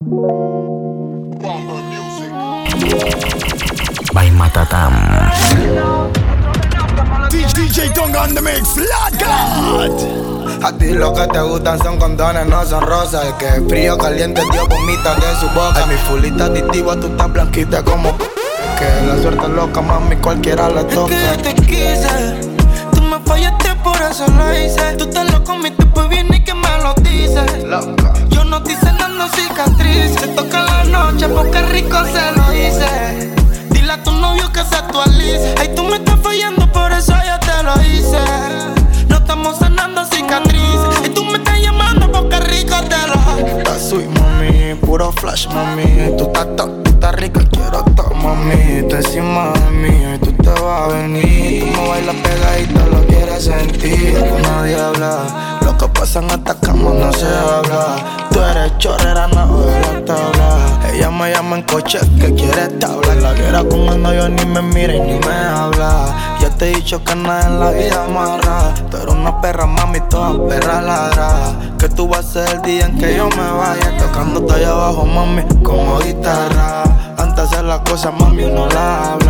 By Matatam. DJ Tonga on the mix, Lord God. A ti lo que te gustan son condones, no son rosas. El que es frío, caliente, Dios vomita de su boca. Ay, mi fulita adictiva, tú estás blanquita como. Que la suerte es loca, mami, cualquiera le toca. Es que yo te quise, tú me fallaste, por eso lo hice. Tú te lo comiste, pues bien y que me lo dices. Loca. Yo no estoy cicatriz. Se toca la noche porque rico se lo hice. Dile a tu novio que se actualice. Ay, tú me estás fallando, por eso yo te lo hice. No estamos sanando cicatrices. Y tú me estás llamando porque rico te lo sweet, mami, puro flash, mami. Tú estás top, tú estás rica, quiero todo, mami. Tú encima de mí y tú te vas a venir. Tú me bailas pegadito, lo quieres sentir. Nadie habla, lo que pasa en esta cama no se habla. Tú eres chorrera, no de la tabla. Ella me llama en coche que quiere tabla. La quiera con el novio ni me mira ni me habla. Ya te he dicho que nada en la vida amarra. Tú eres una perra, mami, toda perra ladra. Que tú vas a ser el día en que yo me vaya. Tocándote allá abajo, mami, como guitarra. Antes de hacer las cosas, mami, uno la habla.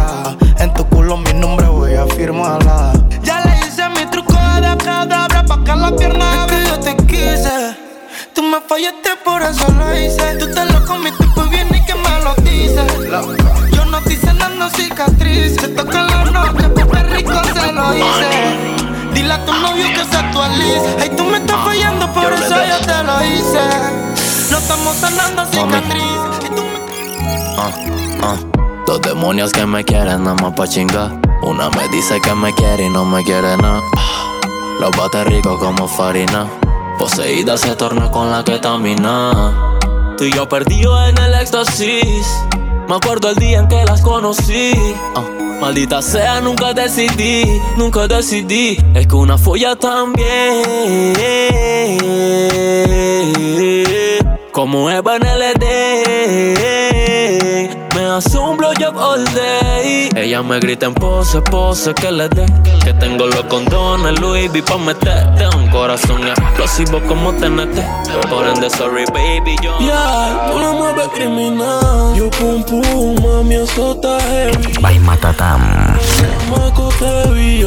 Actualice Ay, tú me estás fallando, por eso yo te lo hice No estamos sanando cicatriz Y tú me Ah, ah. Dos demonios que me quieren nada más pa' chingar. Una me dice que me quiere y no me quiere nada. Los bate rico como farina. Poseída se torna con la que camina. Tú y yo perdido en el éxtasis. Me acuerdo el día en que las conocí. Ah, Maldita sea, nunca decidí, nunca decidí. Es que una folla también. Como Eva en LD. Un blowjob all day. Ella me grita en pose, pose que le dé. Que tengo los condones, Louis V pa' meterte. Un corazón explosivo como TNT. Por ende, sorry baby, yo. Yeah, tú no mueves criminal Yo pum pum, mami, eso está heavy By.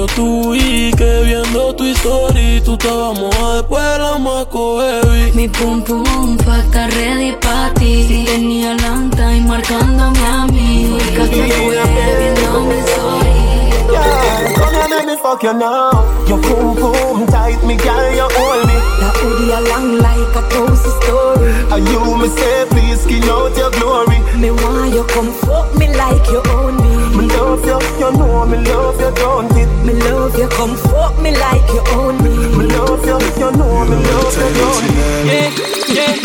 Te yo tú vi que viendo tu historia tú estabas moja después de la maco heavy. Mi pum pum pa' estar ready pa' ti Si tenía long time marcándome a mí Ubicaste viendo mi story Yeah, come here, let me fuck you now. Your boom boom tight, me girl, you hold me. La hoodie long like a toast story And you me say, please skin out your glory. Me want you come fuck me like you own me love you, you know me love you, don't it? Me love you come fuck me like you own Me me love you, you know me love you, don't it? Yeah, yeah.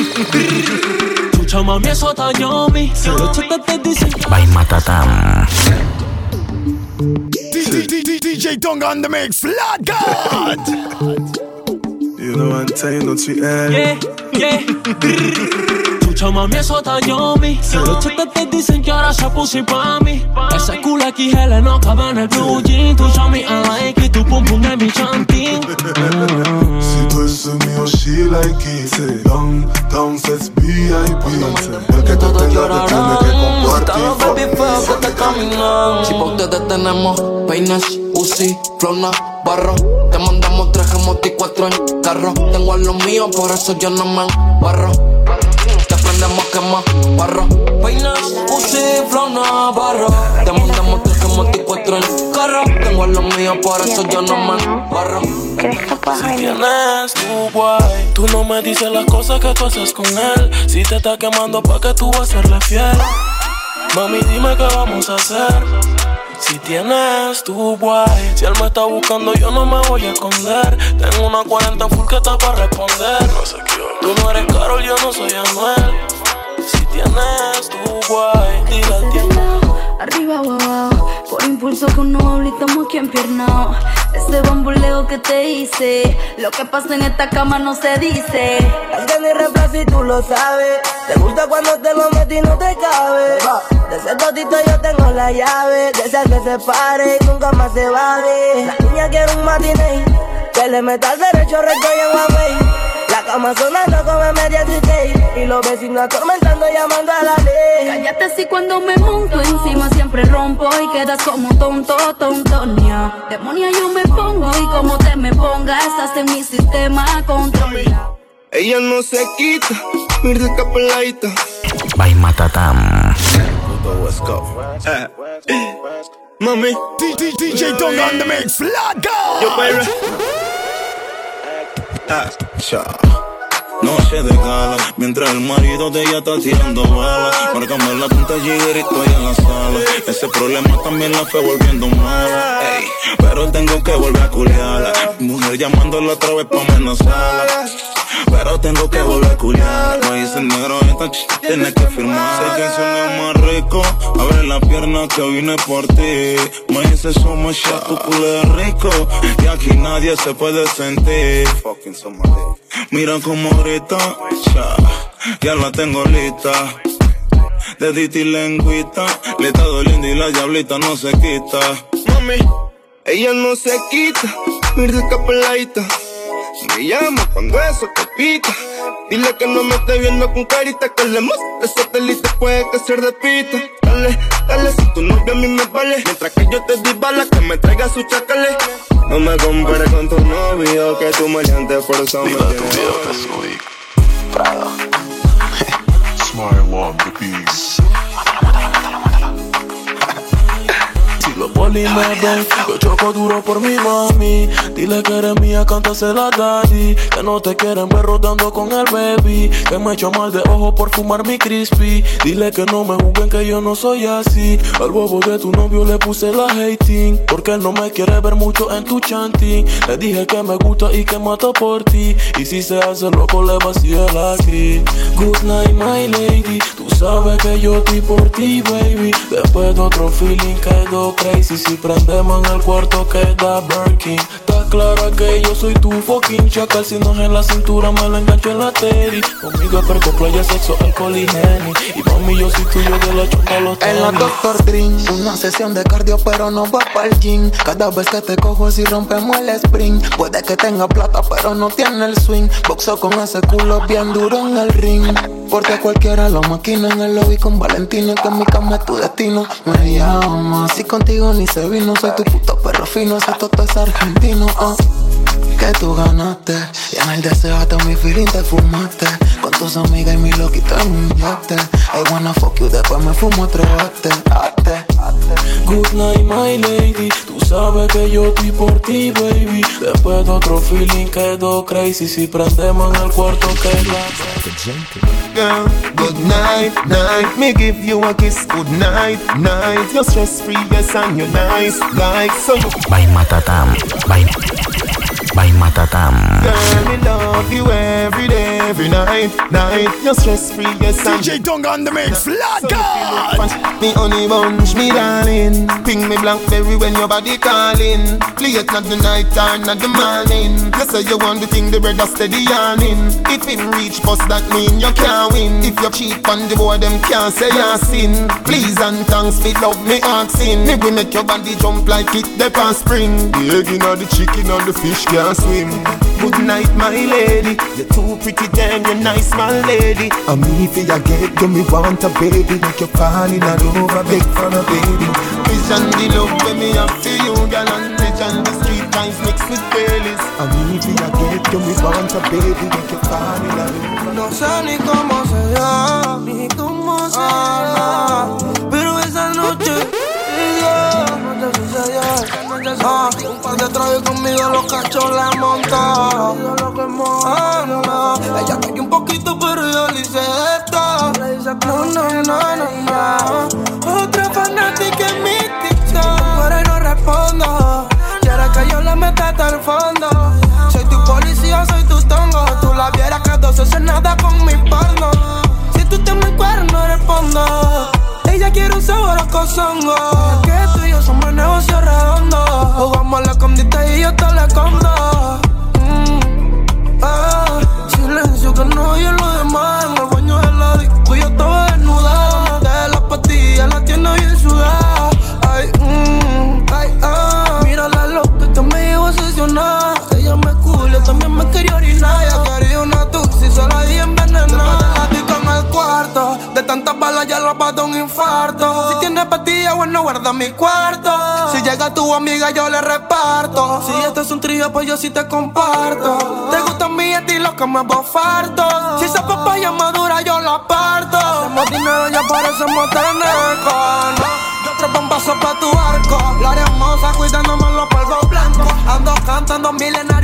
Chucha mami, eso está yummy. Los chetas te dicen By Matatam. DJ Tonga on the mix, Lord God. You know I'm telling don't you eh? Yeah, yeah. Chucha mami, eso está yummy. Los chetas te dicen que ahora se puso pa' mí. Ese culo aquí gel no cabe en el blue jean. Tu show me I like it, tu pum pum es mi chanting. Si tú es mío, she like it. Say, down, down, says VIP. El que tú Todos tengas te tiene que compartir. Baby feo que te caminan. Si pa' ustedes tenemos peines, Uzi, Flona, Barro. Te mandamos tres y cuatro en carro. Tengo a los míos, por eso yo no me barro. Te prendemos quema, barro. Peines, Uzi, Flona, Barro. Te mandamos tres gemotes y cuatro en carro. Tengo a los míos, por eso yo no me barro. Si tienes tu guay, tú no me dices las cosas que tú haces con él. Si te está quemando, pa' que tú vas a serle fiel. Mami, dime qué vamos a hacer. Si tienes tu guay, si él me está buscando, yo no me voy a esconder. Tengo una 40 full que está para responder. Tú no eres Carol, yo no soy Anuel. Si tienes tu guay, dile al tiempo. Arriba o abajo, por impulso con no hablo y estamos aquí empiernao. Ese bambuleo que te hice, lo que pasa en esta cama no se dice. Que ni reflejo y tú lo sabes. Te gusta cuando te lo metí y no te cabe. De ese totito yo tengo la llave. De que se pare y nunca más se ver. La niña quiere un matiné. Que le meta al derecho recto y en. Cama sonando como emergency Y los vecinos atormentando llamando a la ley. Cállate si cuando me monto encima siempre rompo Y quedas como tonto, tontonia Demonia yo me pongo y como te me pongas Estás en mi sistema controlado Ella no se quita, mira esta peladita. By Matatam. Mami, DJ Tonga on the mix. God. yo baby Noche de gala, mientras el marido de ella está tirando balas. Márgame la punta y estoy en la sala. Ese problema también la fue volviendo mala. Ey, pero tengo que volver a culiarla. Mujer llamándola otra vez pa' amenazarla. Pero tengo que volver a culiarla. Me dice negro, esta ch tienes que firmar. Sé que suena más rico. Abre la pierna que vine por ti. Me dice somos ya tu culo es rico. Y aquí nadie se puede sentir. Mira como ahorita, ya, la tengo lista. Dedita y lengüita, le está doliendo y la diablita no se quita. Mami, ella no se quita, mira esta peladita. Me llama cuando eso te pica. Dile que no me esté viendo con carita, que le muestre satélite puede que se repita. Dale, dale, si tu novia a mí me vale. Mientras que yo te di bala, que me traiga su chacale. No me compares con tu novio, que tu maleante por eso me tiene Prada. Smile on the. Ven, yo choco duro por mi mami. Dile que eres mía, cántasela daddy. Que no te quieren ver rodando con el baby. Que me echo mal de ojo por fumar mi crispy. Dile que no me juzguen que yo no soy así. Al bobo de tu novio le puse la hating. Porque no me quiere ver mucho en tu chanting. Le dije que me gusta y que mato por ti. Y si se hace loco, le vacío el aquí. Good night, my lady. Tú sabes que yo estoy por ti, baby. Después de otro feeling quedó crazy. Si prendemos en el cuarto queda Birkin. Está clara que yo soy tu fucking chacal. Si no es en la cintura, me la engancho en la teddy. Conmigo es perco, playa, sexo, alcohol y henny. Y mami, yo soy tuyo de la chonga los En la tenis. Doctor Dream, una sesión de cardio pero no va para el gym Cada vez que te cojo si rompemos el sprint Puede que tenga plata pero no tiene el swing Boxo con ese culo bien duro en el ring Porque cualquiera lo maquina en el lobby con Valentino Que en mi cama es tu destino Me llama, si contigo ni se vino Soy tu puto perro fino, ese toto es argentino ah. Que tú ganaste Y en el deseo hasta mi feeling te fumaste Con tus amigas y mi loquito en un yate I wanna fuck you, después me fumo otro ate, ate, ate. Good night, my lady. Tú sabes que yo estoy por ti, baby. Después de otro feeling quedó crazy. Si prendemos en el cuarto queda. Girl, good night, night. Me give you a kiss, good night, night. You're stress free, yes, and you're nice, like so. You, By Matatam. By, by Matatam. girl, me love you every day, every night, night. You're stress free, yes, and DJ Tonga on the mix. Lord So God. if you look Me honey bunch, me darling. Ping me blackberry when your body calling. Play it not the night or not the morning. You say you want the thing, the brother steady yarning If him reach post that mean you can't win. If you cheat on the boy, them can't say you sin. Please and thanks, me love me asking. Me will make your body jump like it the past spring. The egg in or the chicken or the fish can't swim. Good night, my lady. You're too pretty, damn, you're nice, my lady. I'm me for your get, you me want a baby. Make you fall in love, over, beg for a baby. Vision the love when me have for you, girl And vision the street times mixed with dailies I'm me for your get, you me want a baby. Make you fall in love. No sé ni cómo se llama, ni cómo se llama, Ah, te trae conmigo los cachos la monta. Ah, no. Ella un poquito, pero yo le hice esto. No, no, no, no, no. Otra fanática en mi TikTok, pero no respondo. Quiere que yo la meta hasta el fondo. Soy tu policía, soy tu tongo. Tú la vieras que dos hacer nada con mi porno. Si tú te me no respondo. Ella quiere un sabor a cozongo. Que tú y yo somos negocio redondo. Jugamos la escondite y yo te la escondo. Mm, ah, silencio que no oye lo demás. Ya lo pato un infarto. Si tienes patilla, bueno, guarda mi cuarto. Si llega tu amiga, yo le reparto. Si esto es un trío, pues yo sí te comparto. Te gusta mi estilo que me bofarto. Si esa papaya madura, yo la parto. Hacemos dinero, ya parecemos tener. Tres bombazos pa' tu arco. La hermosa cuidándome los polvos blancos. Ando cantando milenario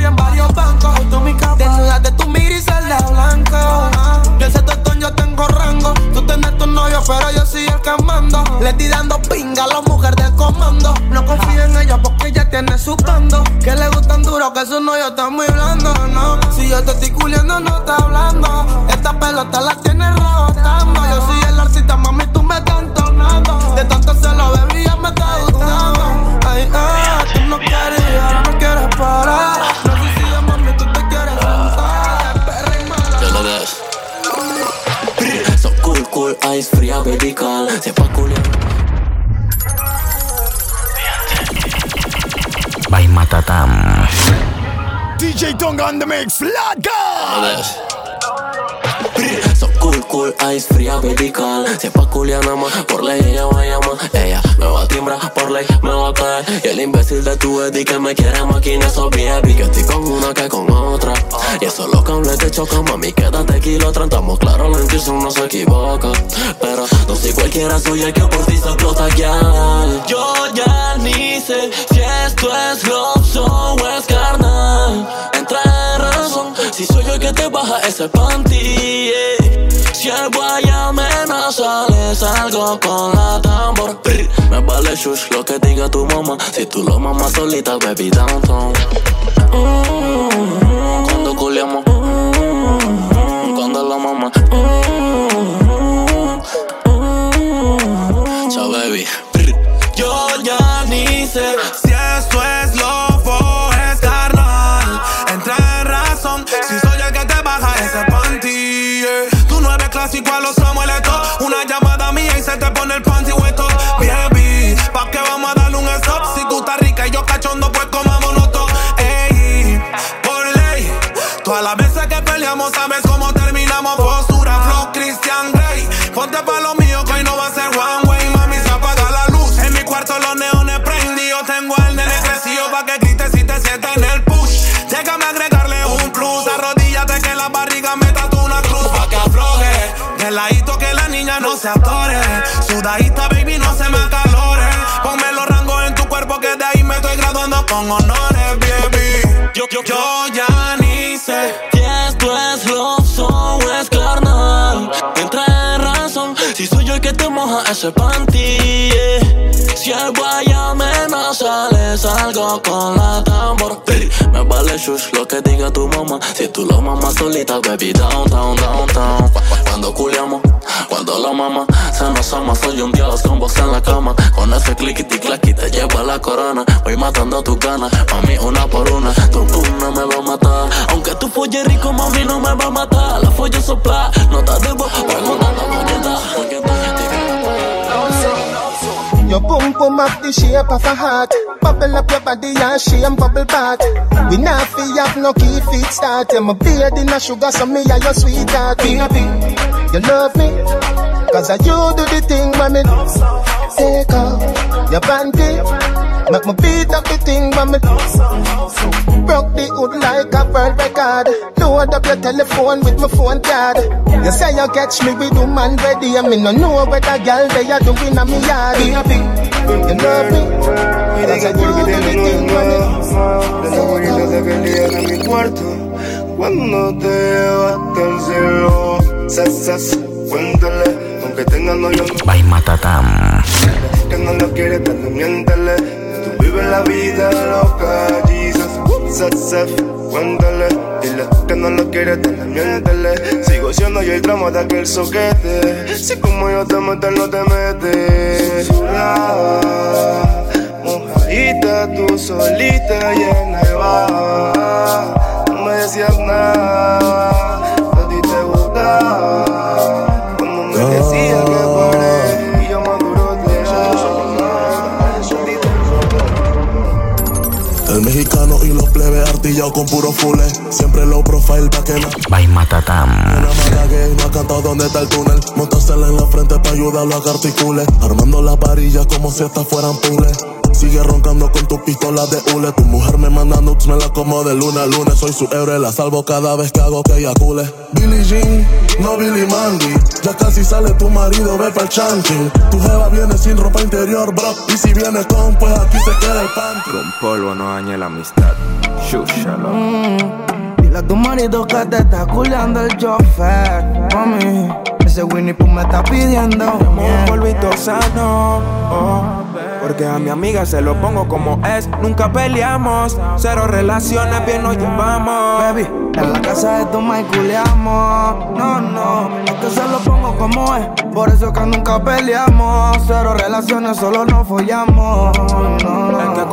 dando pinga a la mujer del comando. No confío en ella porque ella tiene su bando. Que le gustan duro, que su novio está muy blando, no. Si yo te estoy culiando, no está hablando. Esta pelota la tiene rebotando. Yo soy el artista, mami, tú me estás entonando. De tanto se lo bebí, ya me está gustando. Ay, ay, tú no quieres ir, no quieres parar. No de mami tú te quieres sentar. Perra y mala. Yo lo ves. So cool, cool, ice fría, baby call. Se pa' culiar. By Matatam. DJ Tonga on the mix, Lord God. So cool, cool, ice fría, baby call Si es pa' culiar nada más, por ley ella va a llamar. Ella me va a timbrar, por ley me va a caer. Y el imbécil de tu Eddie que me quiere máquina Esos baby, que estoy con una que con otra. Y eso lo cables te chocan, mami, quédate kilo Estamos claro, la intuición no se equivoca. Pero no soy cualquiera, soy el que por ti se explota ya. Yo ya ni sé si esto es love o es carnal baja ese panty yeah. Si el guay amenaza, le salgo con la tambor Me vale shush lo que diga tu mamá Si tú lo mamas solita, baby, downtown Mm, Cuando culiamos mm, Cuando la mamá Chao, baby. Yo ya ni sé pone el panty hueco. Baby, ¿pa' qué vamos a darle un stop? Si tú estás rica y yo cachondo, pues comámonos todo. Ey, por ley. Todas las veces que peleamos, sabes Sudadita, baby, no se me acalore. Ponme los rangos en tu cuerpo que de ahí me estoy graduando con honores, baby. Yo, yo, yo ya ni sé. Si esto es love o es carnal Entra en razón Si soy yo el que te moja ese panty. Si el guay amenaza Le salgo con la tambor Brr, Me vale shush lo que diga tu mamá Si tú lo mamas solita baby downtown, downtown Cu- cu- Cuando culiamos, cuando la mamá Se nos ama, soy un dios con vos en la cama Con ese clickity clacky te llevo a la corona Voy matando tus ganas, mami una por una Tu no me va a matar Aunque tú folles rico, mami no me va a matar La folla sopla, no te debo qué Your boom boom up the shape of a heart. Bubble up your body and shame bubble back. We not fi have no key feet start. Yeah, my beard in a sugar, so me and your sweetheart. Baby, you love me. Cause I you do the thing me take off your panty. Make me beat up the thing me broke the hood like a world record. Load up your telephone with my phone card. You say you catch me with a man ready, and me no know a girl they are doing on me yard. You love me. Cause I you do the thing when Cuando te llevaste al cielo Sas, sas, cuéntale Aunque tenga no by Matatam. que no lo quiere, pero miéntele. Tú vives la vida loca, Jesus. Saf, cuéntale. Dile que no lo quiere, pero miéntele. Sigo siendo yo el drama de aquel soquete. Si como yo te meto, no te mete. Susurraba, mojadita, tú solita y en el bar. No me decías nada, a ti te gustaba. Cuando me decías que paré y yo maduro te El mexicano y los plebes pastilla con puro fule. Siempre low profile pa' que no. By Matatam. Una mala que no ha cantado dónde está el túnel. Montársela en la frente para ayudarlo a que articule. Armando la varilla como si estas fueran pules. Sigue roncando con tu pistola de hule. Tu mujer me manda nudes, me la como de luna a lunes. Soy su héroe, la salvo cada vez que hago que ella cule. Billie Jean, no Billy Mandy. Ya casi sale tu marido, ve pa'l chanting. Tu jeva viene sin ropa interior, bro. Y si viene con, pues aquí se queda el panty. Con polvo no dañe la amistad. Shúshalo. Mm, dile a tu marido que te está culeando el chofer, mami. Ese Winnie Pooh me está pidiendo. Un polvito sano. oh. Porque a mi amiga se lo pongo como es. Nunca peleamos. Cero relaciones, bien nos llevamos. Baby, en la casa de tu y culeamos. No, no, es se lo pongo como es. Por eso que nunca peleamos. Cero relaciones, solo nos follamos.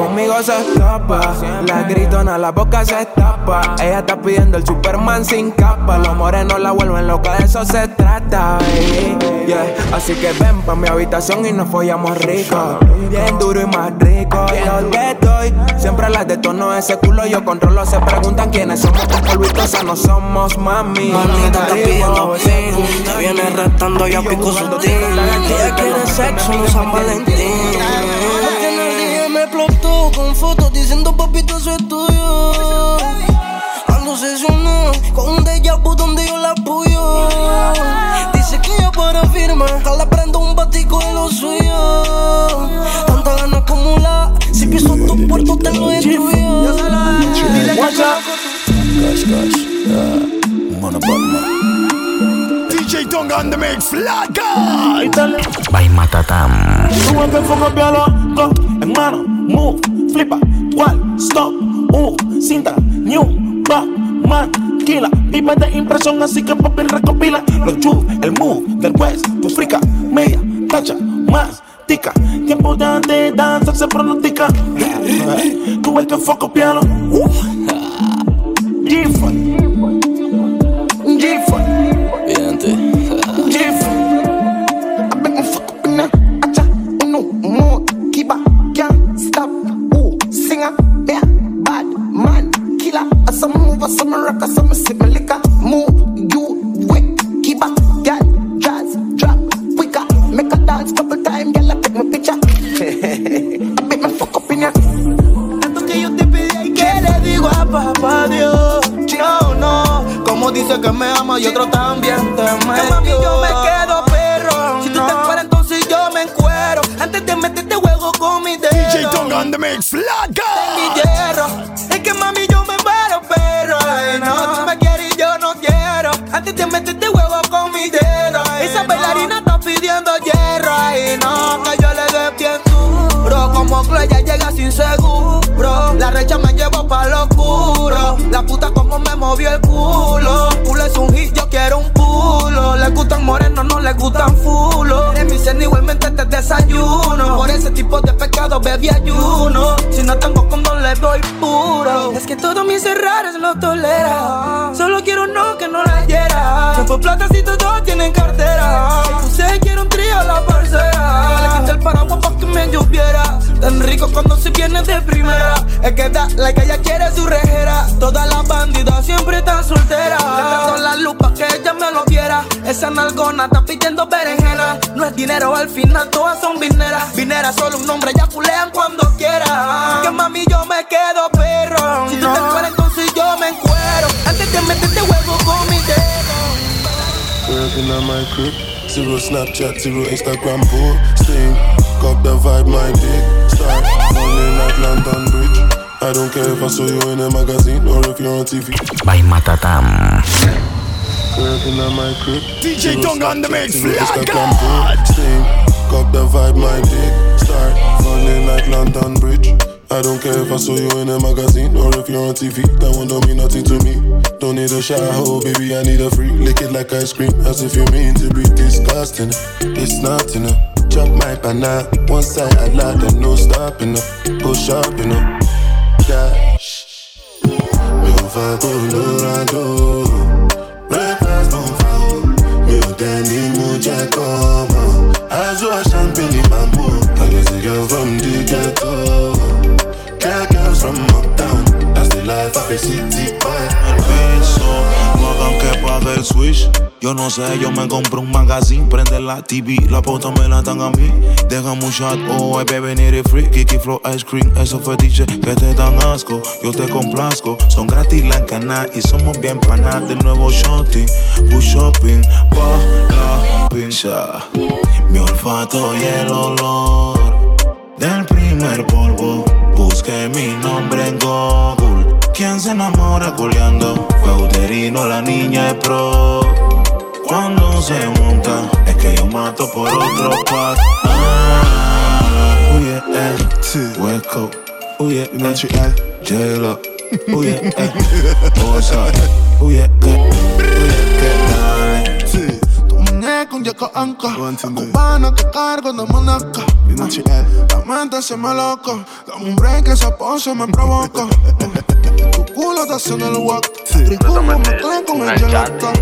Conmigo se escapa. La gritona, la boca se tapa. Ella está pidiendo el Superman sin capa. Los morenos la vuelven loca, de eso se trata. baby. Yeah. Así que ven pa' mi habitación y nos follamos rico. Bien duro y más rico. Yo te doy. Siempre las detono ese culo. Yo controlo. Se preguntan quiénes somos. Con polvitos no somos mami. Mami, te está pidiendo. Te viene restando, ya pico su team. Ella quiere sexo en San Valentín. Explotó con fotos diciendo papito eso es tuyo. Ando obsesionado con un déjà vu donde yo la apoyo. Dice que ella para firmar, le prendo un batico de lo suyo. Tanta gana acumula, si piso tu puerto te lo destruyo. Wanna Batman. DJ Tonga on the mix. God. By Matatam. Sube el foco, pialo, go, en mano, move, flipa, cual, stop, uh, cinta, new, back, man, kila, vive de impresión, así que papi recopila. Los you, el move del west, tu frica, media, tacha, más, tica, tiempo de, de danza se pronostica, tú el que foco, piano, uh, G-Fun, bebí ayuno. Si no tengo condón le doy puro. Es que todos mis errores lo tolera. Solo quiero no que no la hiera. Fue plata si todos tienen cartera. Se quiere un trío la parcera. Le quité el paraguas pa' que me lloviera. Tan rico cuando se viene de primera. Es que da like ella quiere su rejera. Todas las bandidas siempre están solteras. Le la luz pa' que ella me lo viera. Esa nalgona está pidiendo No dinero, al final todas son vineras. Vineras solo un nombre, ya culean cuando quiera. Que mami yo me quedo perro. Si tú te encueras, entonces yo me encuero. Antes de meterte huevo con mi dedo. On my crib. Zero Snapchat, zero Instagram posting. Got the vibe, my dick. Start running like London Bridge. I don't care if I saw you in a magazine or if you're on TV. By Matatam. Working on my crib. DJ Tonga on the mix. Flat God. posting. The vibe, my dick. Start running like London Bridge. I don't care if I saw you in a magazine or if you're on TV. That one don't mean nothing to me. Don't need a shower, oh baby, I need a free. Lick it like ice cream, as if you mean to be disgusting. It's not enough. Chop my banana, one side I like and no stopping up. Go shopping uh. up. Cash. Mi ò fa Colorado. Breakfast non fa o. Then the mood ya come on As you are champagne in my I guess the girl from the ghetto. Girl, girls from uptown. That's the life of a city boy. No hagan que pague el switch. Yo no sé, yo me compro un magazine, prende la TV, la pauta me la dan a mí. Deja un shot, oh, hay bebé venir free. Kiki Flow Ice Cream, esos fetiches que te dan asco. Yo te complazco, son gratis la cana y somos bien panas. De nuevo shopping, push shopping, pa la pincha. Mi olfato y el olor del primer polvo. Busqué mi nombre en Google. ¿Quién se enamora culeando? Fue uterino, la niña es pro. Cuando se monta, es que yo mato por otro pack. Ah, uy, eh, West Coast, uy, eh, Montreal, J-Lo, uy, eh, Osa, uy, eh, muñeco un yeco anca La cubana que cargo de monaca La mente se me loco Dame un break que esa pose me provoca Tu culo te hace en el walk Triculo me mezclan con el gelato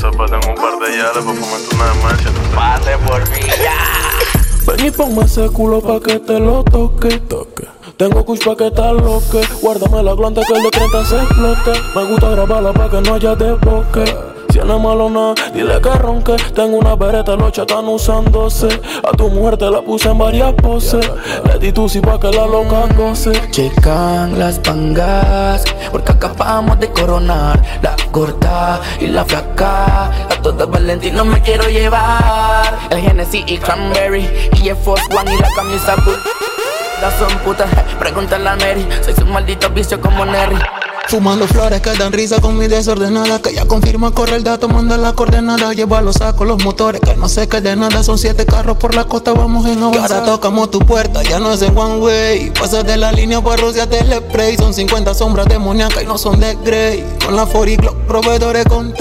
Sopa, tengo un par de yales para fumarte una de marcha. Pase por mí ya. Ven y ponme ese culo pa' que te lo toque. toque. Tengo kush pa' que te loque. Guárdame la glande que el de 30 se explote. Me gusta grabarla pa' que no haya desboque. Es malo nada, dile que ronque. Tengo una bereta, los están usándose. A tu mujer te la puse en varias poses. Le di tu si pa' que la loca goce. Checan las pangas, porque acabamos de coronar la gorda y la flaca. A todas Valentino me quiero llevar. El Genesis y Cranberry, y el Force One y la camisa blue. Las son putas, pregúntale a Mary. Soy su maldito vicio como Nerry. Fumando flores que dan risa con mi desordenada Que ya confirma, corre el dato, manda la coordenada Lleva los sacos, los motores, que no qué de nada Son siete carros por la costa, vamos en avanzada ahora tocamos tu puerta, ya no es en one way. Pasa de la línea para Rusia, spray. Son 50 sombras demoníacas y no son de Grey. Con la 40 Glock, proveedores con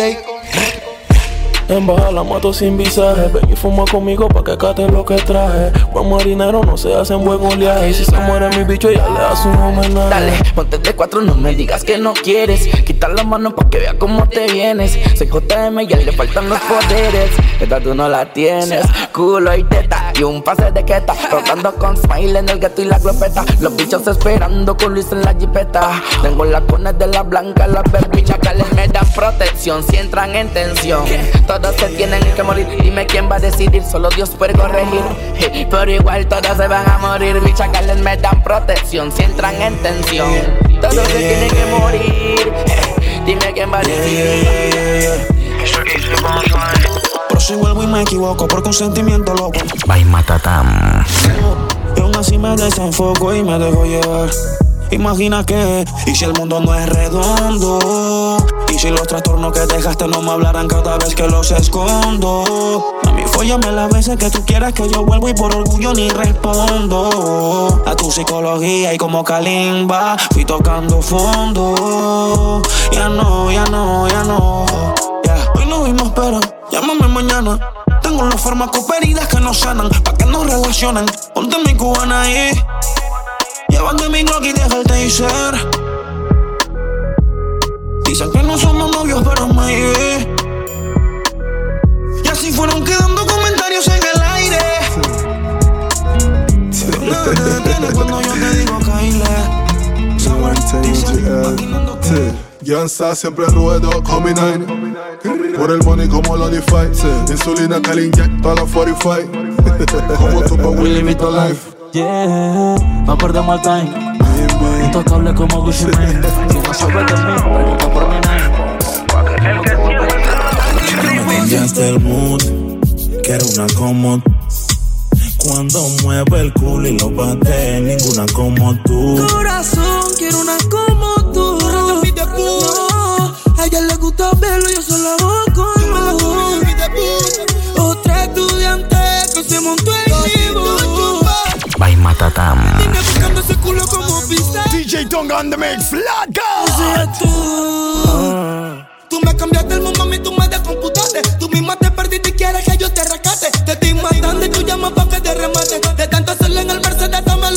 En baja la moto sin visaje Ven y fuma conmigo pa' que cate lo que traje Buen marinero no se hace en buen oleaje Y si se muere mi bicho ya le hace un homenaje Dale, ponte de cuatro, no me digas que no quieres. Quita la mano pa' que vea cómo te vienes. Soy JM y ya le faltan los poderes. Esta tú no la tienes. Culo y teta y un pase de queta. Rotando con smile en el gato y la glopeta. Los bichos esperando con Luis en la jipeta. Tengo las cones de la blanca, las berbichas que les me dan protección si entran en tensión. Todos se tienen que morir. Dime quién va a decidir, solo Dios puede corregir. Pero igual todos se van a morir. Mis chacales me dan protección si entran en tensión. Todos se tienen que morir. Dime quién va a decidir. Pero si vuelvo y me equivoco por consentimiento loco. By Matatam. Y aún así me desenfoco y me dejo llevar. Imagina que, y si el mundo no es redondo, y si los trastornos que dejaste no me hablarán cada vez que los escondo. A mí fóllame las veces que tú quieras que yo vuelvo y por orgullo ni respondo. A tu psicología y como Kalimba fui tocando fondo. Ya no, ya no, ya no. Ya, hoy nos vimos, pero llámame mañana. Tengo los fármacos heridas que no sanan, pa' que nos relacionen. Ponte mi cubana ahí. Llévate mi Glock y deja el taser. Dicen que no somos novios, pero maybe. Y así fueron quedando comentarios en el aire. Nada te detiene cuando yo te digo Kyle. Gangsta siempre ruedo con mi nine. Por el money como lo defy Insulina que le inyecto a la 45 Como tu pa' Willy Vito Life. Yeah, no perdemos el time. Intocable como Gucci Mane. Si no sabes de mí, pregunta por mi Me cambiaste el mood, quiero una como Cuando mueve el culo y lo bate, ninguna como tú. Corazón, quiero una como gusta verlo, yo solo hago con Otra estudiante que se montó en bus. By Matatam. Buscando ese culo como pista. DJ Tonga on the mix, flat tú. Tú me cambiaste el mundo, mami, tú me descomputaste. Tú misma te perdiste y quieres que yo te rescate. Te estoy matando y tú llamas pa' que te remate. De tanto hacerle en el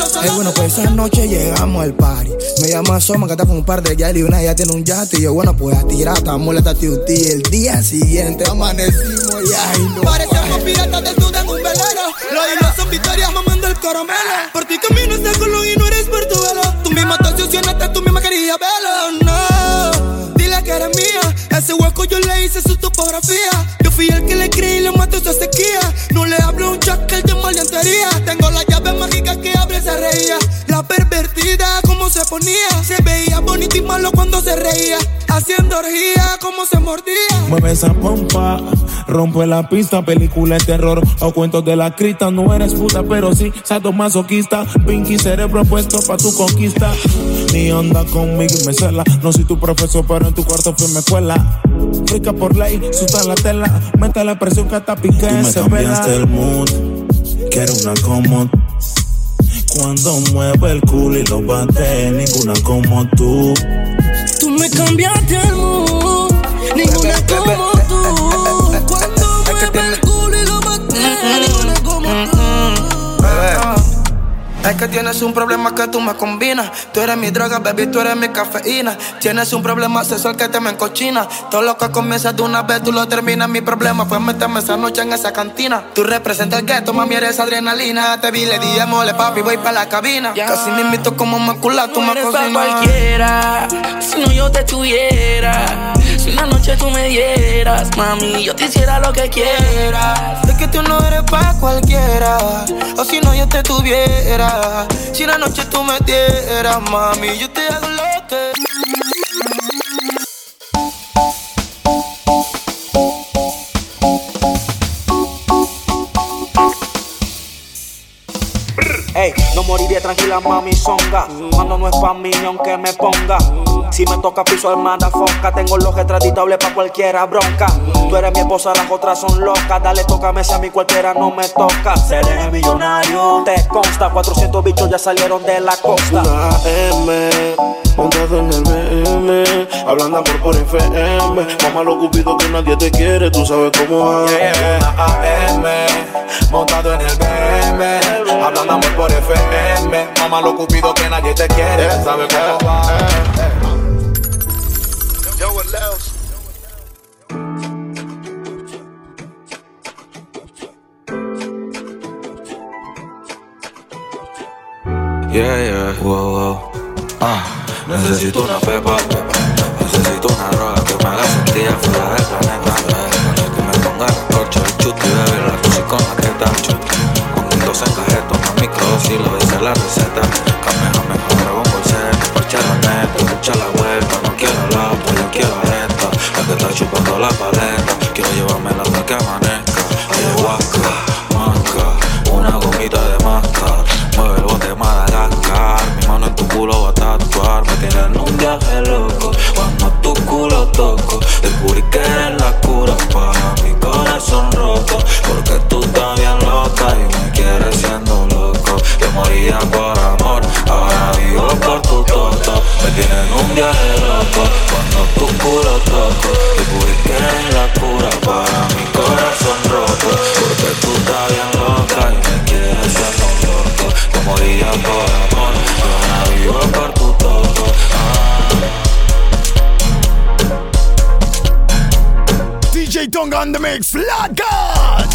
es bueno, pues esa noche llegamos al party. Me llama Soma, que está con un par de gal y una ya tiene un yate. Y yo, bueno, pues a tirar, estamos molesta ti El día siguiente amanecimos y ay, no. Parecemos piratas del duda en un velero. Los hilos son victorias mamando el caramelo. Por ti camino este culo y no eres por tu velo. Tú misma te obsesionaste, tú misma querías verlo. No, dile que eres mía. Ese hueco yo le hice su topografía. Yo fui el que le creí y le mató esa sequía. No le hablo a un jack, el de maleantería. Tengo la pervertida, cómo se ponía. Se veía bonito y malo cuando se reía. Haciendo orgía, cómo se mordía. Mueve esa pompa, rompe la pista. Película de terror o cuentos de la crista. No eres puta, pero sí sadomasoquista. Pinky cerebro puesto pa' tu conquista. Ni onda conmigo y me cela. No soy tu profesor, pero en tu cuarto fui me escuela. Rica por ley, suta la tela. Meta la presión que hasta piqué. Tú me cambiaste vela. el mood. Quiero una como cuando mueve el culo y lo bate, ninguna como tú. Tú me cambiaste el mood, ninguna como tú. Cuando mueve el Es que tienes un problema que tú me combinas. Tú eres mi droga, baby, tú eres mi cafeína. Tienes un problema sexual que te me encochina. Todo lo que comienza de una vez, tú lo terminas. Mi problema fue meterme esa noche en esa cantina. Tú representas el gueto, mami, eres adrenalina. Te vi, le di mole, papi, voy para la cabina. Casi me invito como macula, tú me eres pa' cocinas. cualquiera, si no yo te tuviera. Si una noche tú me dieras, mami, yo te hiciera lo que quieras. Es que tú no eres pa' cualquiera. O si no, yo te tuviera. Si una noche tú me dieras, mami, yo te hago lo que. Ey, no moriría tranquila, mami, songa. Cuando no es pa' mí, aunque me ponga. Si me toca piso armada, foca. Tengo los retratitables pa' cualquiera bronca. Tú eres mi esposa, las otras son locas. Dale, tócame si a mí cualquiera no me toca. Seré millonario. Te consta, 400 bichos ya salieron de la costa. Una M, montado en el BM, hablando amor por FM. Mamá lo cupido que nadie te quiere, tú sabes cómo es. Una AM, montado en el BM. Hablando amor por FM. Mamá lo cupido que nadie te quiere. ¿Sabes cómo va? Yeah, yeah, wow, wow. Ah, necesito una pepa, necesito una droga que me haga sentir fuera del planeta. Que me ponga la corcha, el chute y beber la tusi con la teta. Con dos encajetos, más microdosis, lo dice la receta. Kamehameha, me pongo el set, parche la neta, escucha la la paleta, quiero llevármela hasta que amanezca. Ayahuasca, manca, una gomita de máscara. Mueve el bote Madagascar Mi mano en tu culo va a tatuar Me tienes en un viaje loco Cuando tu culo toco Descubrí que eres la cura para mi corazón roto Porque tú estás bien loca y me quieres siendo loco Yo moría por DJ Tonga on the mix, Flat God.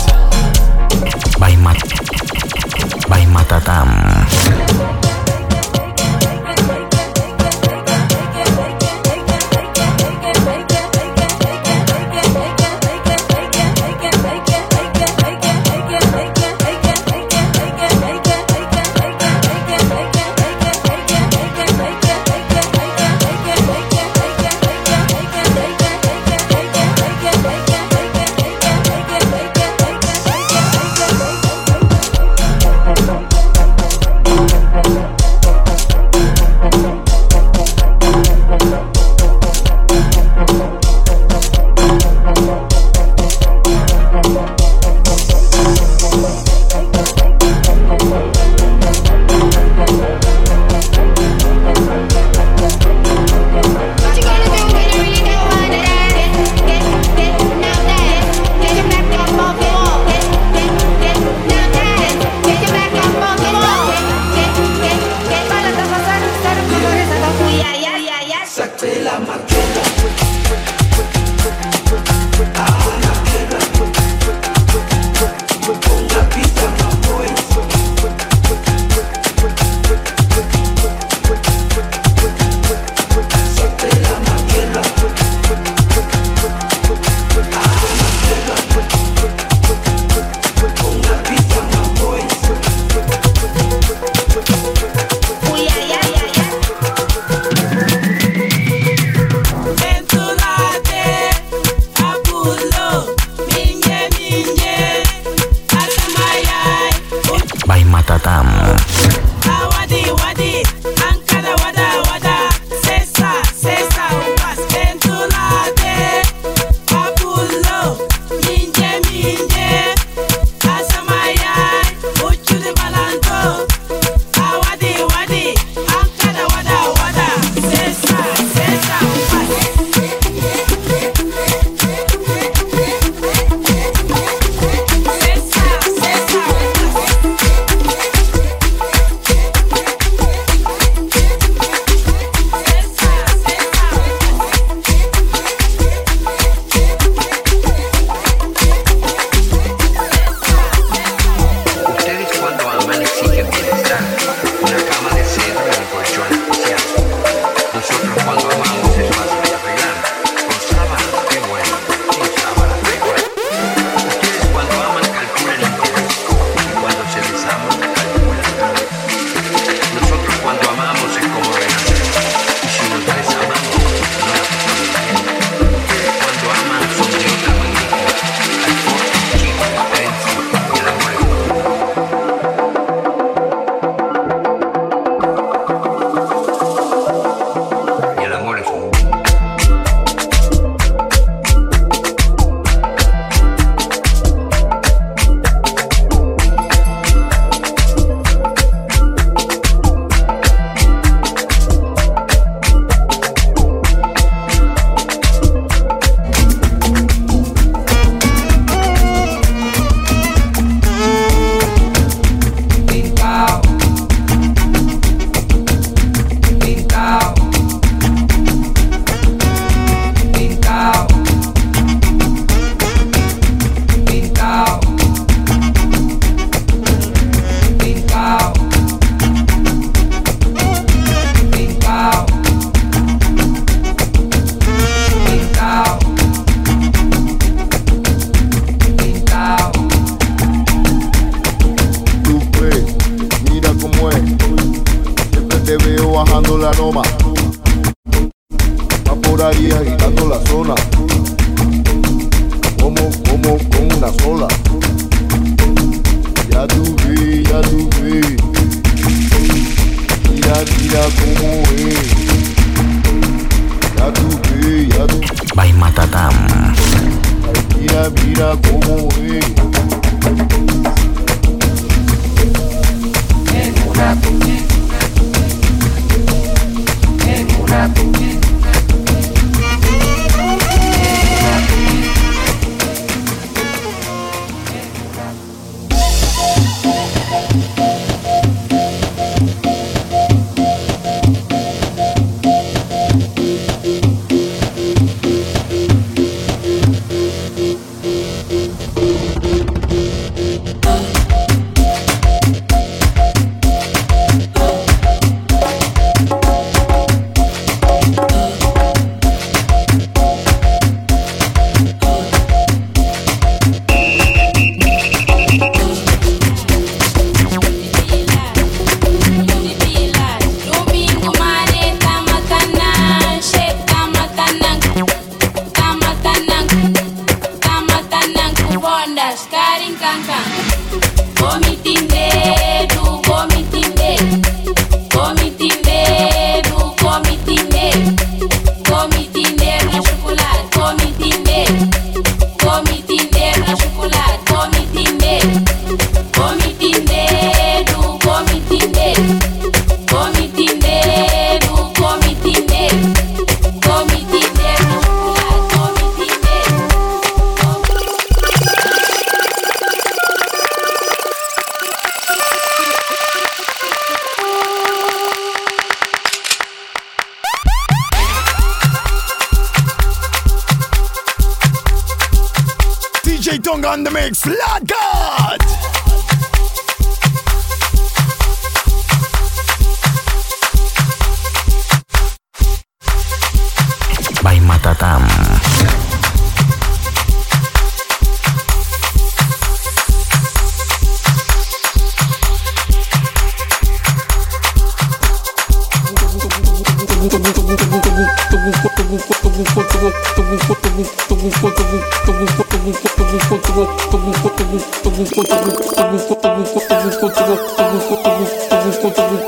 Thank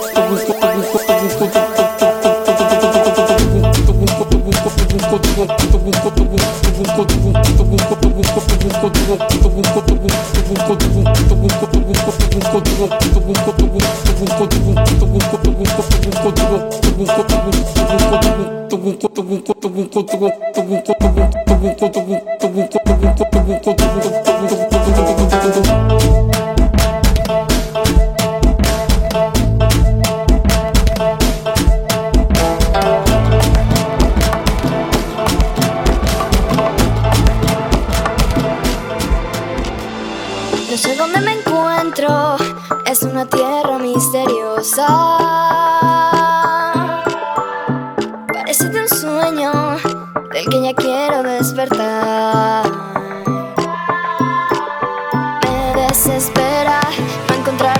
you.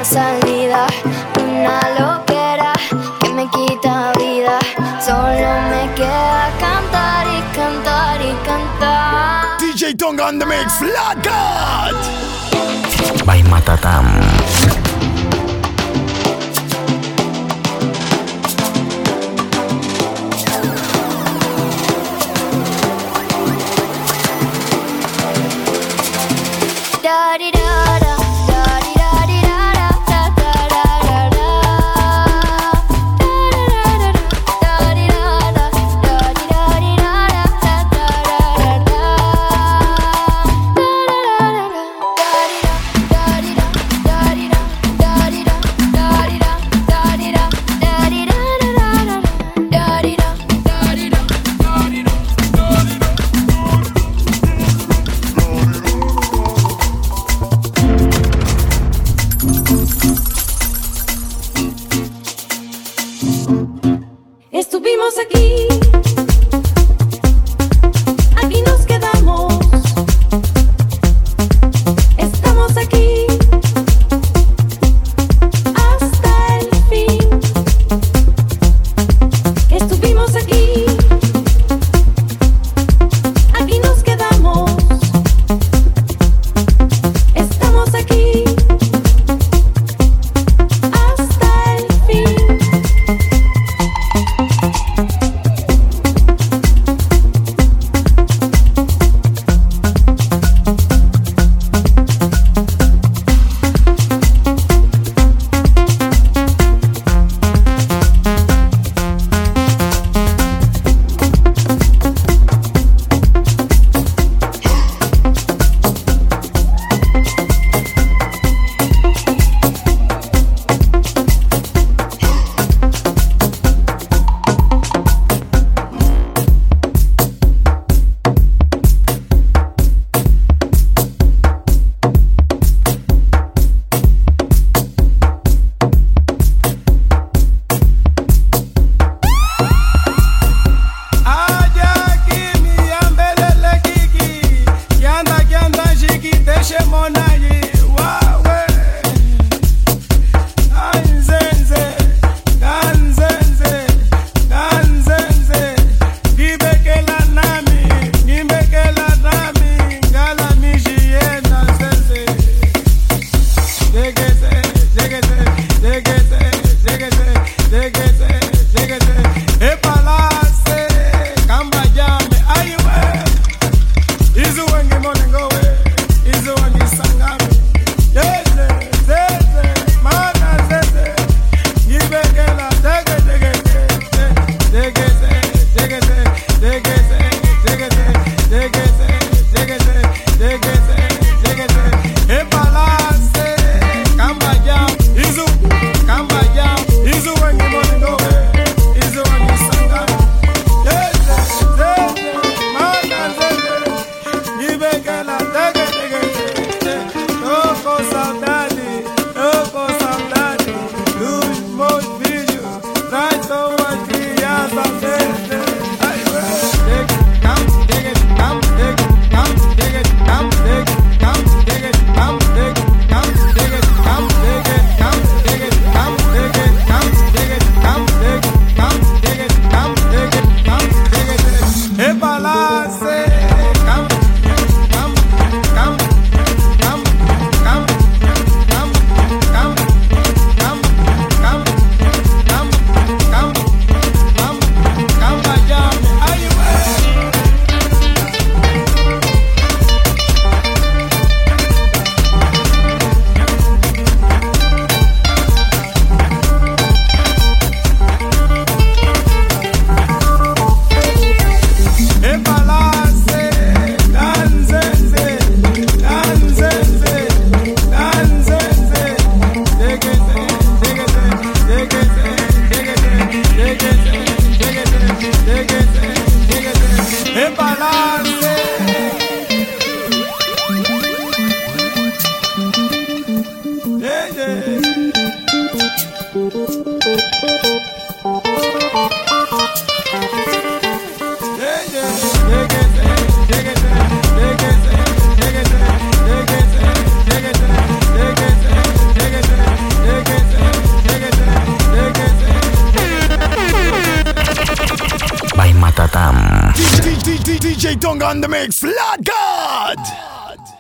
salida, una loquera que me quita vida. Solo me queda cantar y cantar y cantar. DJ Tonga on the mix, Flat God. By Matatam.